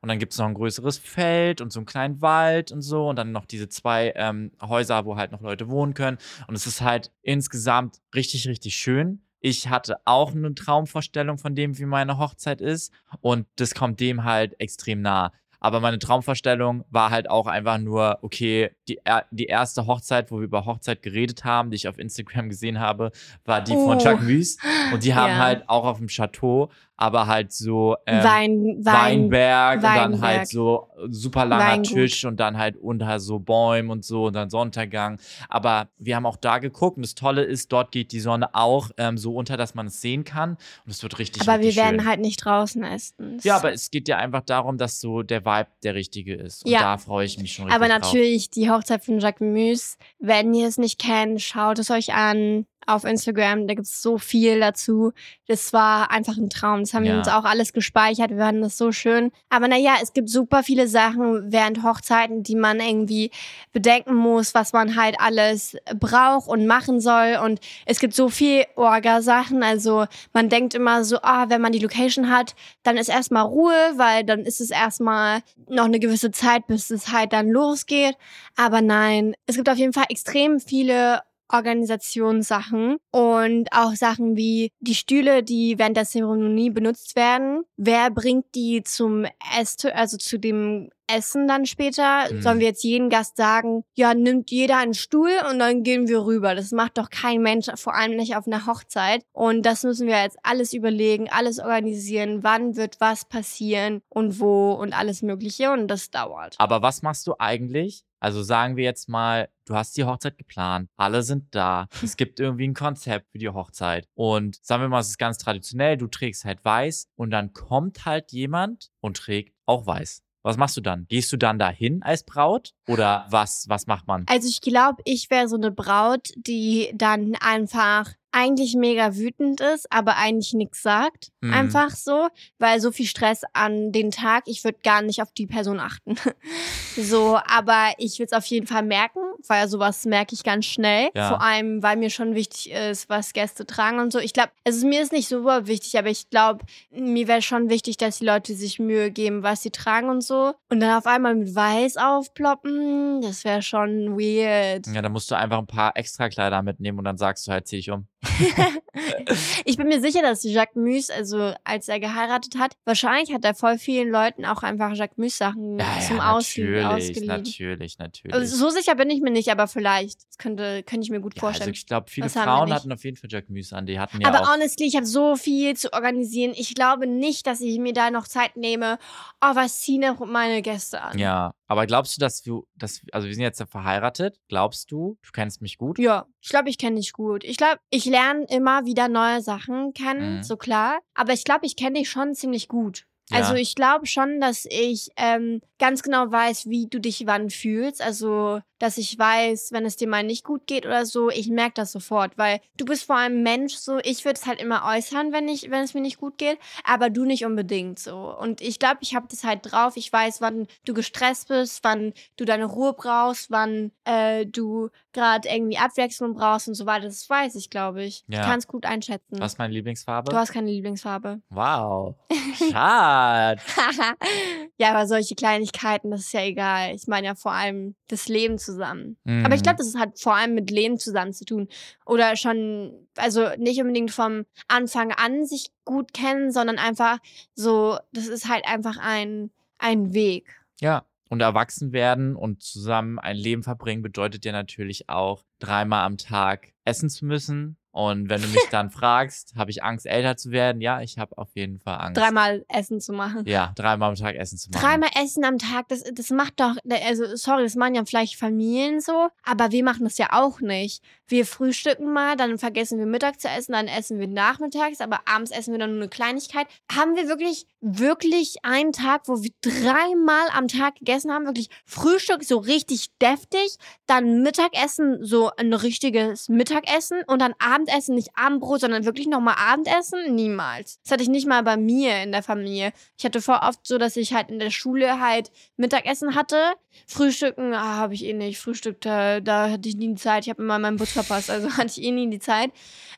und dann gibt es noch ein größeres Feld und so einen kleinen Wald und so und dann noch diese zwei ähm, Häuser, wo halt noch Leute wohnen können. Und es ist halt insgesamt richtig, richtig schön. Ich hatte auch eine Traumvorstellung von dem, wie meine Hochzeit ist. Und das kommt dem halt extrem nah. Aber meine Traumvorstellung war halt auch einfach nur, okay, die, die erste Hochzeit, wo wir über Hochzeit geredet haben, die ich auf Instagram gesehen habe, war die von Oh. Jacques Und die haben Ja. halt auch auf dem Chateau, aber halt so ähm, Wein, Wein, Weinberg, und dann Weinberg. halt so super langer Weingut. Tisch und dann halt unter so Bäumen und so und dann Sonnenuntergang. Aber wir haben auch da geguckt und das Tolle ist, dort geht die Sonne auch ähm, so unter, dass man es sehen kann und es wird richtig, aber wir richtig werden schön. halt nicht draußen essen. ja, aber es geht ja einfach darum, dass so der Vibe der richtige ist. Und Ja. da freue ich mich schon richtig Aber drauf. natürlich, die Hochzeit von Jacques Mus, wenn ihr es nicht kennt, schaut es euch an auf Instagram. Da gibt's so viel dazu. Das war einfach ein Traum. Das haben wir Ja. uns auch alles gespeichert. Wir fanden das so schön. Aber naja, es gibt super viele Sachen während Hochzeiten, die man irgendwie bedenken muss, was man halt alles braucht und machen soll. Und es gibt so viel Orga-Sachen. Also man denkt immer so, ah, wenn man die Location hat, dann ist erstmal Ruhe, weil dann ist es erstmal noch eine gewisse Zeit, bis es halt dann losgeht. Aber nein, es gibt auf jeden Fall extrem viele Organisationssachen und auch Sachen wie die Stühle, die während der Zeremonie benutzt werden. Wer bringt die zum Esstisch, also zu dem Essen dann später? Mhm. Sollen wir jetzt jeden Gast sagen, ja, nimmt jeder einen Stuhl und dann gehen wir rüber. Das macht doch kein Mensch, vor allem nicht auf einer Hochzeit. Und das müssen wir jetzt alles überlegen, alles organisieren, wann wird was passieren und wo und alles Mögliche und das dauert. Aber was machst du eigentlich? Also sagen wir jetzt mal, du hast die Hochzeit geplant, alle sind da, *laughs* es gibt irgendwie ein Konzept für die Hochzeit und sagen wir mal, es ist ganz traditionell, du trägst halt weiß und dann kommt halt jemand und trägt auch weiß. Was machst du dann? Gehst du dann dahin als Braut oder was was macht man? Also ich glaube, ich wäre so eine Braut, die dann einfach eigentlich mega wütend ist, aber eigentlich nichts sagt. Mhm. Einfach so, weil so viel Stress an den Tag, ich würde gar nicht auf die Person achten. *laughs* so, aber ich würde es auf jeden Fall merken, weil sowas merke ich ganz schnell. Ja. Vor allem, weil mir schon wichtig ist, was Gäste tragen und so. Ich glaube, also mir ist nicht super wichtig, aber ich glaube, mir wäre schon wichtig, dass die Leute sich Mühe geben, was sie tragen und so. Und dann auf einmal mit Weiß aufploppen, das wäre schon weird. Ja, da musst du einfach ein paar extra Kleider mitnehmen und dann sagst du halt, zieh ich um. *laughs* ich bin mir sicher, dass Jacques Mus, also als er geheiratet hat, wahrscheinlich hat er voll vielen Leuten auch einfach Jacques Mus Sachen Ja, zum ja, natürlich, ausgeliehen. natürlich, natürlich. Also so sicher bin ich mir nicht, aber vielleicht. Das könnte, könnte ich mir gut ja, also vorstellen. ich glaube, viele wir Frauen hatten auf jeden Fall Jack Muse an. Die hatten ja aber auch. honestly, ich habe so viel zu organisieren. Ich glaube nicht, dass ich mir da noch Zeit nehme. Oh, was ziehen meine Gäste an? Ja, aber glaubst du, dass du, dass, also wir sind jetzt ja verheiratet, glaubst du, du kennst mich gut? Ja, ich glaube, ich kenne dich gut. Ich glaube, ich lerne immer wieder neue Sachen kennen, Mhm. so klar. Aber ich glaube, ich kenne dich schon ziemlich gut. Ja. Also ich glaube schon, dass ich ähm, ganz genau weiß, wie du dich wann fühlst. Also, dass ich weiß, wenn es dir mal nicht gut geht oder so, ich merke das sofort, weil du bist vor allem Mensch so. Ich würde es halt immer äußern, wenn ich, wenn es mir nicht gut geht, aber du nicht unbedingt so. Und ich glaube, ich habe das halt drauf. Ich weiß, wann du gestresst bist, wann du deine Ruhe brauchst, wann äh, du gerade irgendwie Abwechslung brauchst und so weiter. Das weiß ich, glaube ich. Ja. Ich kann es gut einschätzen. Was ist meine Lieblingsfarbe? Du hast keine Lieblingsfarbe. wow. *laughs* Schade. *laughs* ja, aber solche Kleinigkeiten, das ist ja egal. Ich meine ja vor allem das Leben zusammen. Aber ich Mhm. glaube, das hat vor allem mit Leben zusammen zu tun. Oder schon, also nicht unbedingt vom Anfang an sich gut kennen, sondern einfach so, das ist halt einfach ein, ein Weg. Ja. Und erwachsen werden und zusammen ein Leben verbringen bedeutet ja natürlich auch, dreimal am Tag essen zu müssen. Und wenn du mich dann fragst, habe ich Angst, älter zu werden? Ja, ich habe auf jeden Fall Angst. Dreimal Essen zu machen. Ja, dreimal am Tag Essen zu machen. Dreimal Essen am Tag, das, das macht doch, also sorry, das machen ja vielleicht Familien so, aber wir machen das ja auch nicht. Wir frühstücken mal, dann vergessen wir Mittag zu essen, dann essen wir nachmittags, aber abends essen wir dann nur eine Kleinigkeit. Haben wir wirklich, wirklich einen Tag, wo wir dreimal am Tag gegessen haben? Wirklich Frühstück so richtig deftig, dann Mittagessen so ein richtiges Mittagessen und dann Abendessen, nicht Abendbrot, sondern wirklich nochmal Abendessen? Niemals. Das hatte ich nicht mal bei mir in der Familie. Ich hatte vor oft so, dass ich halt in der Schule halt Mittagessen hatte. Frühstücken ah, habe ich eh nicht. Frühstück, da, da hatte ich nie die Zeit. Ich habe immer meinen Bus verpasst, also *laughs* hatte ich eh nie die Zeit.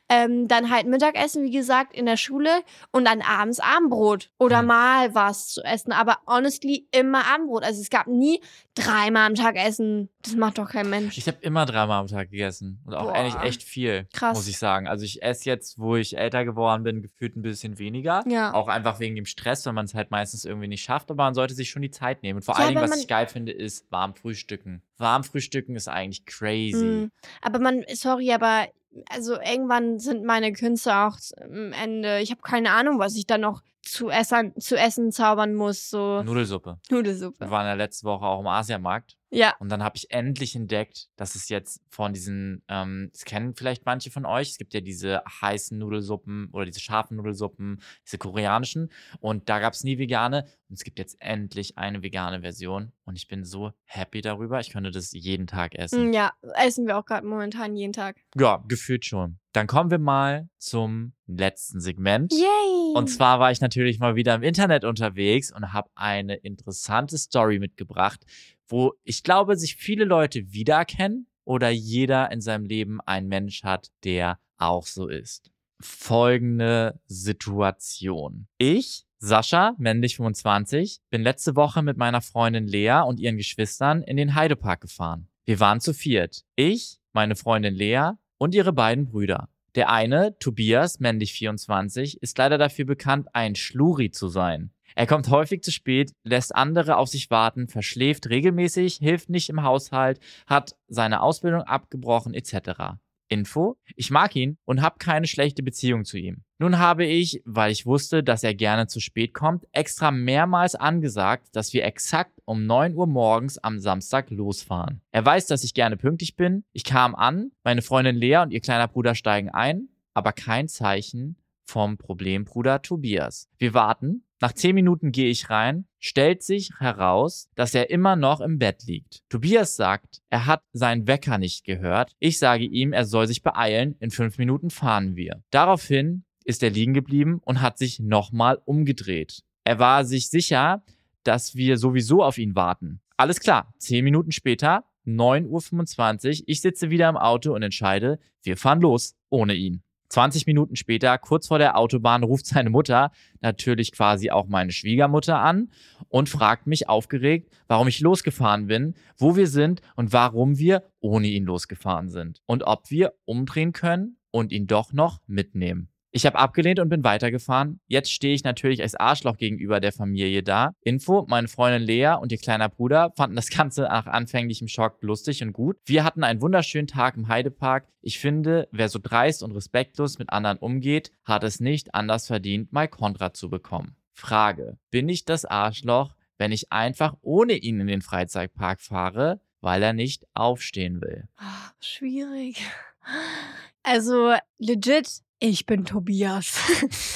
Ähm, dann halt Mittagessen, wie gesagt, in der Schule und dann abends Abendbrot oder mal was zu essen. Aber honestly immer Abendbrot. Also es gab nie dreimal am Tag Essen. Das macht doch kein Mensch. Ich habe immer dreimal am Tag gegessen. Und auch Boah. eigentlich echt viel, Krass. muss ich sagen. Also ich esse jetzt, wo ich älter geworden bin, gefühlt ein bisschen weniger. Ja. Auch einfach wegen dem Stress, weil man es halt meistens irgendwie nicht schafft. Aber man sollte sich schon die Zeit nehmen. Und vor Ja, allen Dingen, was ich geil finde, ist warm frühstücken. Warm frühstücken ist eigentlich crazy. Mm. Aber man, sorry, aber also irgendwann sind meine Künste auch am Ende. Ich habe keine Ahnung, was ich da noch zu essen, zu essen zaubern muss. So Nudelsuppe. Nudelsuppe. Wir waren ja letzte Woche auch im Asiamarkt. Ja. Und dann habe ich endlich entdeckt, dass es jetzt von diesen, ähm, das kennen vielleicht manche von euch, es gibt ja diese heißen Nudelsuppen oder diese scharfen Nudelsuppen, diese koreanischen. Und da gab es nie vegane. Und es gibt jetzt endlich eine vegane Version. Und ich bin so happy darüber. Ich könnte das jeden Tag essen. Mm, Ja, essen wir auch gerade momentan jeden Tag. Ja, gefühlt schon. Dann kommen wir mal zum letzten Segment. Yay! Und zwar war ich natürlich mal wieder im Internet unterwegs und habe eine interessante Story mitgebracht, wo ich glaube, sich viele Leute wiedererkennen oder jeder in seinem Leben einen Mensch hat, der auch so ist. Folgende Situation. Ich, Sascha, männlich 25, bin letzte Woche mit meiner Freundin Lea und ihren Geschwistern in den Heidepark gefahren. Wir waren zu viert. Ich, meine Freundin Lea und ihre beiden Brüder. Der eine, Tobias, männlich 24, ist leider dafür bekannt, ein Schluri zu sein. Er kommt häufig zu spät, lässt andere auf sich warten, verschläft regelmäßig, hilft nicht im Haushalt, hat seine Ausbildung abgebrochen etc. Info, ich mag ihn und habe keine schlechte Beziehung zu ihm. Nun habe ich, weil ich wusste, dass er gerne zu spät kommt, extra mehrmals angesagt, dass wir exakt um 9 Uhr morgens am Samstag losfahren. Er weiß, dass ich gerne pünktlich bin. Ich kam an, meine Freundin Lea und ihr kleiner Bruder steigen ein, aber kein Zeichen vom Problembruder Tobias. Wir warten, Nach zehn Minuten gehe ich rein, stellt sich heraus, dass er immer noch im Bett liegt. Tobias sagt, er hat seinen Wecker nicht gehört. Ich sage ihm, er soll sich beeilen, in fünf Minuten fahren wir. Daraufhin ist er liegen geblieben und hat sich nochmal umgedreht. Er war sich sicher, dass wir sowieso auf ihn warten. Alles klar, zehn Minuten später, 9.25 Uhr, ich sitze wieder im Auto und entscheide, wir fahren los, ohne ihn. 20 Minuten später, kurz vor der Autobahn, ruft seine Mutter, natürlich quasi auch meine Schwiegermutter an und fragt mich aufgeregt, warum ich losgefahren bin, wo wir sind und warum wir ohne ihn losgefahren sind und ob wir umdrehen können und ihn doch noch mitnehmen. Ich habe abgelehnt und bin weitergefahren. Jetzt stehe ich natürlich als Arschloch gegenüber der Familie da. Info, meine Freundin Lea und ihr kleiner Bruder fanden das Ganze nach anfänglichem Schock lustig und gut. Wir hatten einen wunderschönen Tag im Heidepark. Ich finde, wer so dreist und respektlos mit anderen umgeht, hat es nicht anders verdient, mal Kontra zu bekommen. Frage, bin ich das Arschloch, wenn ich einfach ohne ihn in den Freizeitpark fahre, weil er nicht aufstehen will? Oh, schwierig. Also legit, ich bin Tobias.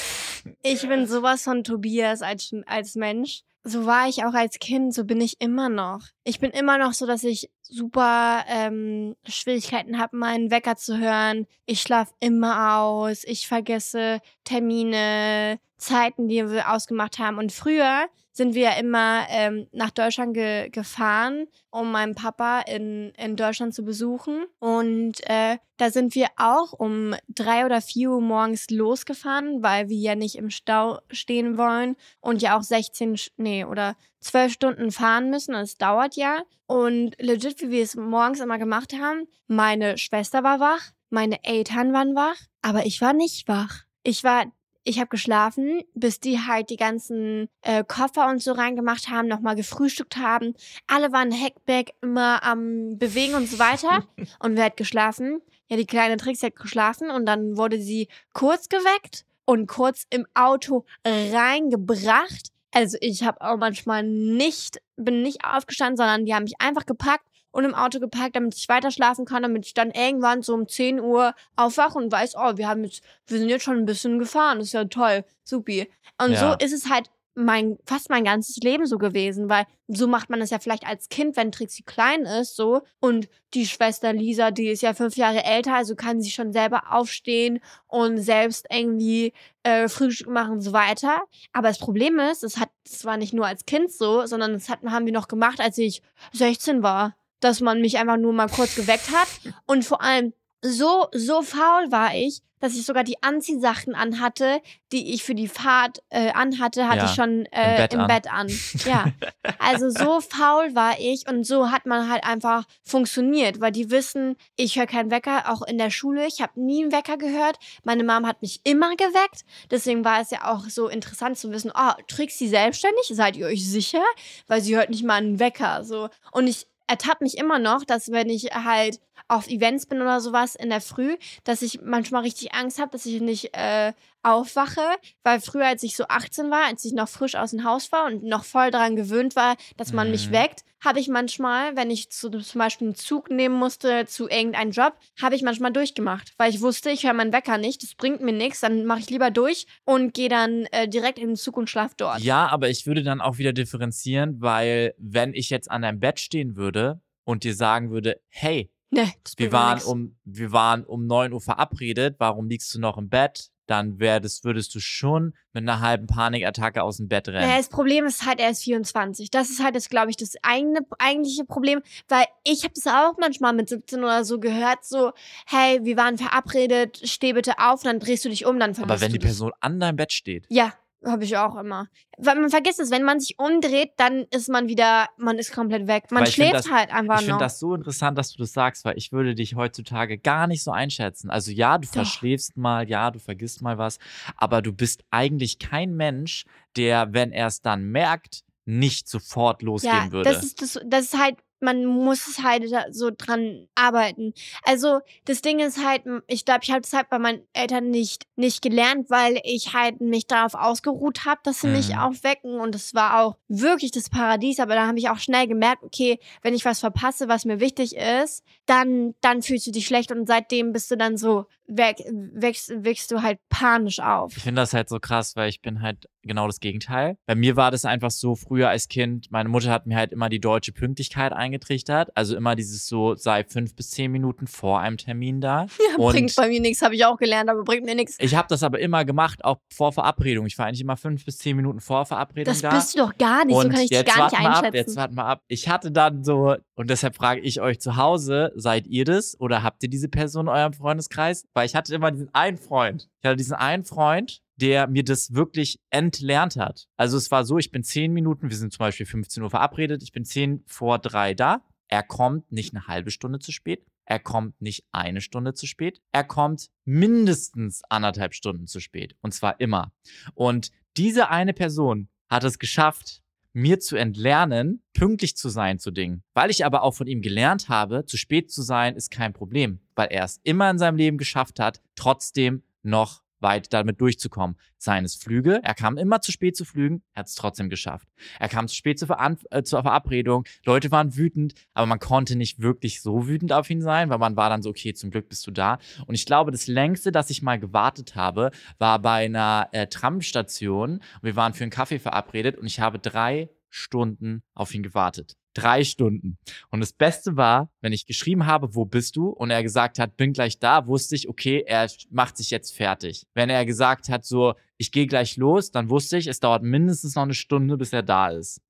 *laughs* ich bin sowas von Tobias als, als Mensch. So war ich auch als Kind, so bin ich immer noch. Ich bin immer noch so, dass ich super ähm, Schwierigkeiten habe, meinen Wecker zu hören. Ich schlafe immer aus. Ich vergesse Termine, Zeiten, die wir ausgemacht haben. Und früher sind wir immer ähm, nach Deutschland ge gefahren, um meinen Papa in, in Deutschland zu besuchen. Und äh, da sind wir auch um drei oder vier Uhr morgens losgefahren, weil wir ja nicht im Stau stehen wollen und ja auch 16, nee, oder 12 Stunden fahren müssen. Das dauert ja. Und legit, wie wir es morgens immer gemacht haben, meine Schwester war wach, meine Eltern waren wach, aber ich war nicht wach. Ich war ich habe geschlafen, bis die halt die ganzen äh, Koffer und so reingemacht haben, nochmal gefrühstückt haben. Alle waren Hackback immer am Bewegen und so weiter. *laughs* und wer hat geschlafen? Ja, die kleine Trixie hat geschlafen und dann wurde sie kurz geweckt und kurz im Auto reingebracht. Also ich habe auch manchmal nicht, bin nicht aufgestanden, sondern die haben mich einfach gepackt und im Auto gepackt, damit ich weiter schlafen kann, damit ich dann irgendwann so um 10 Uhr aufwache und weiß, oh, wir haben jetzt, wir sind jetzt schon ein bisschen gefahren, ist ja toll, supi. Und ja. so ist es halt mein, fast mein ganzes Leben so gewesen, weil so macht man das ja vielleicht als Kind, wenn Trixie klein ist, so. Und die Schwester Lisa, die ist ja fünf Jahre älter, also kann sie schon selber aufstehen und selbst irgendwie äh, Frühstück machen und so weiter. Aber das Problem ist, es hat, es war nicht nur als Kind so, sondern das hat, haben wir noch gemacht, als ich 16 war dass man mich einfach nur mal kurz geweckt hat. Und vor allem so, so faul war ich, dass ich sogar die Anziehsachen anhatte, die ich für die Fahrt äh, anhatte, hatte ja, ich schon äh, im, Bett, im an. Bett an. Ja. *laughs* Also so faul war ich und so hat man halt einfach funktioniert, weil die wissen, ich höre keinen Wecker, auch in der Schule. Ich habe nie einen Wecker gehört. Meine Mom hat mich immer geweckt. Deswegen war es ja auch so interessant zu wissen, oh, trägt sie selbstständig? Seid ihr euch sicher? Weil sie hört nicht mal einen Wecker. So. Und ich ertappt mich immer noch, dass wenn ich halt auf Events bin oder sowas in der Früh, dass ich manchmal richtig Angst habe, dass ich nicht äh, aufwache, weil früher, als ich so 18 war, als ich noch frisch aus dem Haus war und noch voll daran gewöhnt war, dass man mhm. mich weckt, habe ich manchmal, wenn ich zu, zum Beispiel einen Zug nehmen musste zu irgendeinem Job, habe ich manchmal durchgemacht, weil ich wusste, ich höre meinen Wecker nicht, das bringt mir nichts, dann mache ich lieber durch und gehe dann äh, direkt in den Zug und schlaf dort. Ja, aber ich würde dann auch wieder differenzieren, weil wenn ich jetzt an deinem Bett stehen würde und dir sagen würde, hey, Nee, wir waren um wir waren um 9 Uhr verabredet, warum liegst du noch im Bett? Dann wär das, würdest du schon mit einer halben Panikattacke aus dem Bett rennen. Ja, das Problem ist halt, er ist 24. Das ist halt, das glaube ich, das eigene, eigentliche Problem, weil ich habe das auch manchmal mit 17 oder so gehört, so, hey, wir waren verabredet, steh bitte auf, dann drehst du dich um, dann Aber wenn die Person an deinem Bett steht. Ja, habe ich auch immer. Weil man vergisst es, wenn man sich umdreht, dann ist man wieder, man ist komplett weg. Man schläft das, halt einfach Ich finde das so interessant, dass du das sagst, weil ich würde dich heutzutage gar nicht so einschätzen. Also ja, du Doch. verschläfst mal, ja, du vergisst mal was, aber du bist eigentlich kein Mensch, der, wenn er es dann merkt, nicht sofort losgehen ja, würde. Das ist, das, das ist halt man muss es halt so dran arbeiten. Also das Ding ist halt, ich glaube, ich habe es halt bei meinen Eltern nicht nicht gelernt, weil ich halt mich darauf ausgeruht habe, dass sie mhm. mich aufwecken und es war auch wirklich das Paradies. Aber da habe ich auch schnell gemerkt, okay, wenn ich was verpasse, was mir wichtig ist, dann dann fühlst du dich schlecht und seitdem bist du dann so wächst, wächst du halt panisch auf. Ich finde das halt so krass, weil ich bin halt genau das Gegenteil. Bei mir war das einfach so früher als Kind, meine Mutter hat mir halt immer die deutsche Pünktlichkeit eingetrichtert. Also immer dieses so, sei fünf bis zehn Minuten vor einem Termin da. *laughs* Ja, Und bringt bei mir nichts, habe ich auch gelernt, aber bringt mir nichts. ich habe das aber immer gemacht, auch vor Verabredung. Ich war eigentlich immer fünf bis zehn Minuten vor Verabredung Das da. bist du doch gar nicht, so kann ich dich gar nicht wir ab, einschätzen. jetzt warten wir ab. Ich hatte dann so, und deshalb frage ich euch zu Hause, seid ihr das oder habt ihr diese Person in eurem Freundeskreis? Weil ich hatte immer diesen einen Freund. Ich hatte diesen einen Freund, der mir das wirklich entlernt hat. Also es war so, ich bin zehn Minuten, wir sind zum Beispiel 15 Uhr verabredet, ich bin zehn vor drei da. Er kommt nicht eine halbe Stunde zu spät. Er kommt nicht eine Stunde zu spät. Er kommt mindestens anderthalb Stunden zu spät. Und zwar immer. Und diese eine Person hat es geschafft, mir zu entlernen, pünktlich zu sein zu Dingen. Weil ich aber auch von ihm gelernt habe, zu spät zu sein ist kein Problem. Weil er es immer in seinem Leben geschafft hat, trotzdem noch weit damit durchzukommen. Seien es Flüge, er kam immer zu spät zu Flügen, er hat es trotzdem geschafft. Er kam zu spät zur, Veran äh, zur Verabredung, Leute waren wütend, aber man konnte nicht wirklich so wütend auf ihn sein, weil man war dann so, okay, zum Glück bist du da. Und ich glaube, das längste, dass ich mal gewartet habe, war bei einer äh, Tramstation. Wir waren für einen Kaffee verabredet und ich habe drei Stunden auf ihn gewartet. Drei Stunden. Und das Beste war, wenn ich geschrieben habe, wo bist du? Und er gesagt hat, bin gleich da, wusste ich, okay, er macht sich jetzt fertig. Wenn er gesagt hat, so, ich gehe gleich los, dann wusste ich, es dauert mindestens noch eine Stunde, bis er da ist.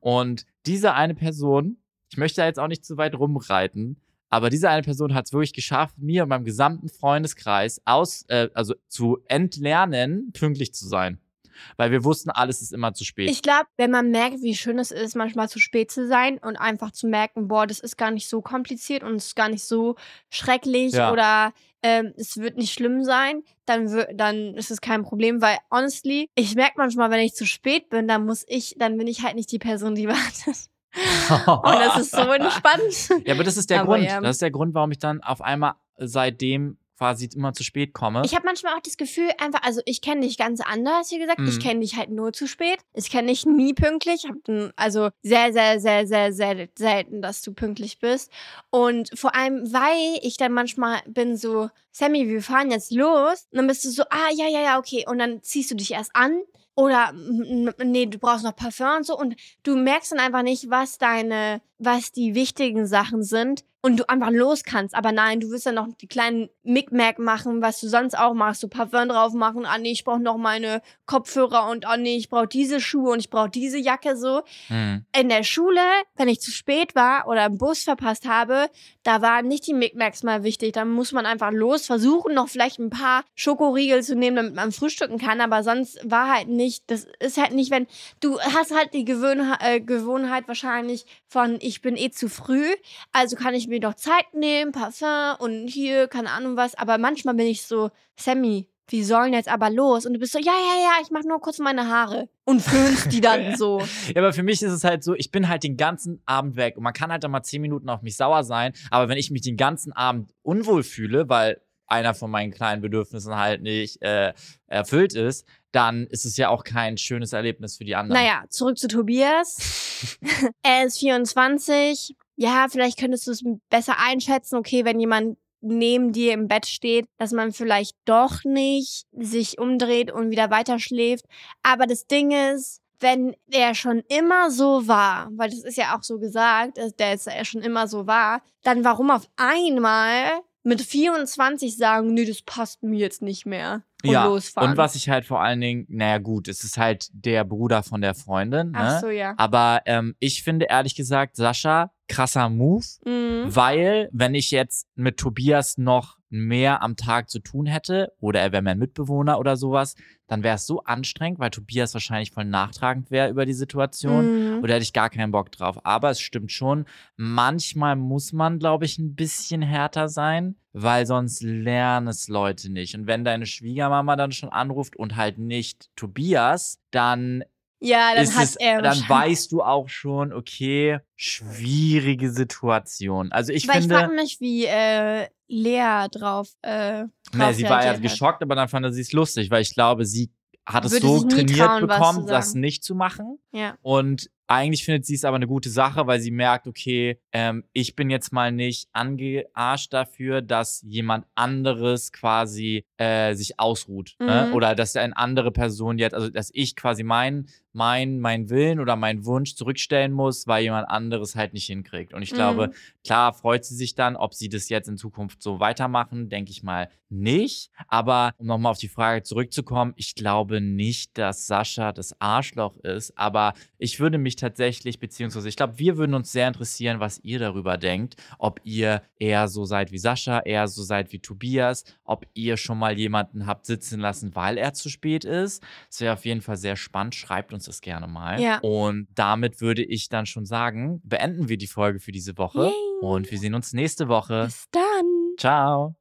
Und diese eine Person, ich möchte da jetzt auch nicht zu weit rumreiten, aber diese eine Person hat es wirklich geschafft, mir und meinem gesamten Freundeskreis aus, äh, also zu entlernen, pünktlich zu sein. Weil wir wussten, alles ist immer zu spät. Ich glaube, wenn man merkt, wie schön es ist, manchmal zu spät zu sein und einfach zu merken, boah, das ist gar nicht so kompliziert und es ist gar nicht so schrecklich Ja. oder ähm, es wird nicht schlimm sein, dann, dann ist es kein Problem, weil honestly, ich merke manchmal, wenn ich zu spät bin, dann muss ich, dann bin ich halt nicht die Person, die *laughs* wartet. Und das ist so *laughs* entspannt. Ja, aber das ist der Aber Grund. ja. Das ist der Grund, warum ich dann auf einmal seitdem quasi immer zu spät komme. Ich habe manchmal auch das Gefühl, einfach, also ich kenne dich ganz anders, wie gesagt. Ich Mhm. kenne dich halt nur zu spät. Ich kenne dich nie pünktlich. Ich hab, n- also sehr, sehr, sehr, sehr, sehr selten, dass du pünktlich bist. Und vor allem, weil ich dann manchmal bin so, Sammy, wir fahren jetzt los. Und dann bist du so, ah, ja, ja, ja, okay. Und dann ziehst du dich erst an. Oder, mm, mm, nee, du brauchst noch Parfum und so. Und du merkst dann einfach nicht, was deine, was die wichtigen Sachen sind. Und du einfach los kannst. Aber nein, du willst dann noch die kleinen Mickmack machen, was du sonst auch machst. So Parfum drauf machen. Ah, nee, ich brauche noch meine Kopfhörer und ah, nee, ich brauche diese Schuhe und ich brauche diese Jacke so. Hm. In der Schule, wenn ich zu spät war oder einen Bus verpasst habe, da waren nicht die Mickmacks mal wichtig. Da muss man einfach los, versuchen, noch vielleicht ein paar Schokoriegel zu nehmen, damit man frühstücken kann. Aber sonst war halt nicht, das ist halt nicht, wenn du hast halt die Gewöhnheit, äh, Gewohnheit wahrscheinlich von, ich bin eh zu früh, also kann ich mir doch Zeit nehmen, Parfum und hier, keine Ahnung was. Aber manchmal bin ich so, Sammy, wir sollen jetzt aber los. Und du bist so, ja, ja, ja, ich mach nur kurz meine Haare. Und föhnst die dann *laughs* so. Ja, aber für mich ist es halt so, ich bin halt den ganzen Abend weg und man kann halt dann mal zehn Minuten auf mich sauer sein, aber wenn ich mich den ganzen Abend unwohl fühle, weil einer von meinen kleinen Bedürfnissen halt nicht äh, erfüllt ist, dann ist es ja auch kein schönes Erlebnis für die anderen. Naja, zurück zu Tobias. *laughs* er ist 24. Ja, vielleicht könntest du es besser einschätzen. Okay, wenn jemand neben dir im Bett steht, dass man vielleicht doch nicht sich umdreht und wieder weiterschläft. Aber das Ding ist, wenn er schon immer so war, weil das ist ja auch so gesagt, dass der jetzt ja schon immer so war, dann warum auf einmal mit 24 sagen, nö, das passt mir jetzt nicht mehr und ja, losfahren. und was ich halt vor allen Dingen, naja gut, es ist halt der Bruder von der Freundin, ne? Ach so, ja. Aber ähm, ich finde ehrlich gesagt, Sascha, krasser Move, Mhm. weil wenn ich jetzt mit Tobias noch mehr am Tag zu tun hätte oder er wäre mein Mitbewohner oder sowas, dann wäre es so anstrengend, weil Tobias wahrscheinlich voll nachtragend wäre über die Situation Mhm. oder hätte ich gar keinen Bock drauf. Aber es stimmt schon, manchmal muss man, glaube ich, ein bisschen härter sein, weil sonst lernen es Leute nicht. Und wenn deine Schwiegermama dann schon anruft und halt nicht Tobias, dann Ja, dann hat es, er dann weißt du auch schon, okay, schwierige Situation. Also ich Weil ich frage finde, mich, wie äh, Lea drauf. Äh, ne, drauf sie war ja geschockt, aber dann fand sie es lustig, weil ich glaube, sie hat es so trainiert trauen, bekommen, das nicht zu machen. Ja. Und eigentlich findet sie es aber eine gute Sache, weil sie merkt, okay, ähm, ich bin jetzt mal nicht angearscht dafür, dass jemand anderes quasi äh, sich ausruht. Ne? Mhm. Oder dass eine andere Person jetzt, also dass ich quasi meinen mein, mein Willen oder meinen Wunsch zurückstellen muss, weil jemand anderes halt nicht hinkriegt. Und ich glaube, Mhm. klar freut sie sich dann, ob sie das jetzt in Zukunft so weitermachen, denke ich mal nicht. Aber um nochmal auf die Frage zurückzukommen, ich glaube nicht, dass Sascha das Arschloch ist. Aber ich würde mich tatsächlich, beziehungsweise ich glaube, wir würden uns sehr interessieren, was ihr darüber denkt. Ob ihr eher so seid wie Sascha, eher so seid wie Tobias, ob ihr schon mal jemanden habt sitzen lassen, weil er zu spät ist. Das wäre auf jeden Fall sehr spannend. Schreibt uns das gerne mal. Ja. Und damit würde ich dann schon sagen, beenden wir die Folge für diese Woche Yay. und wir sehen uns nächste Woche. Bis dann. Ciao.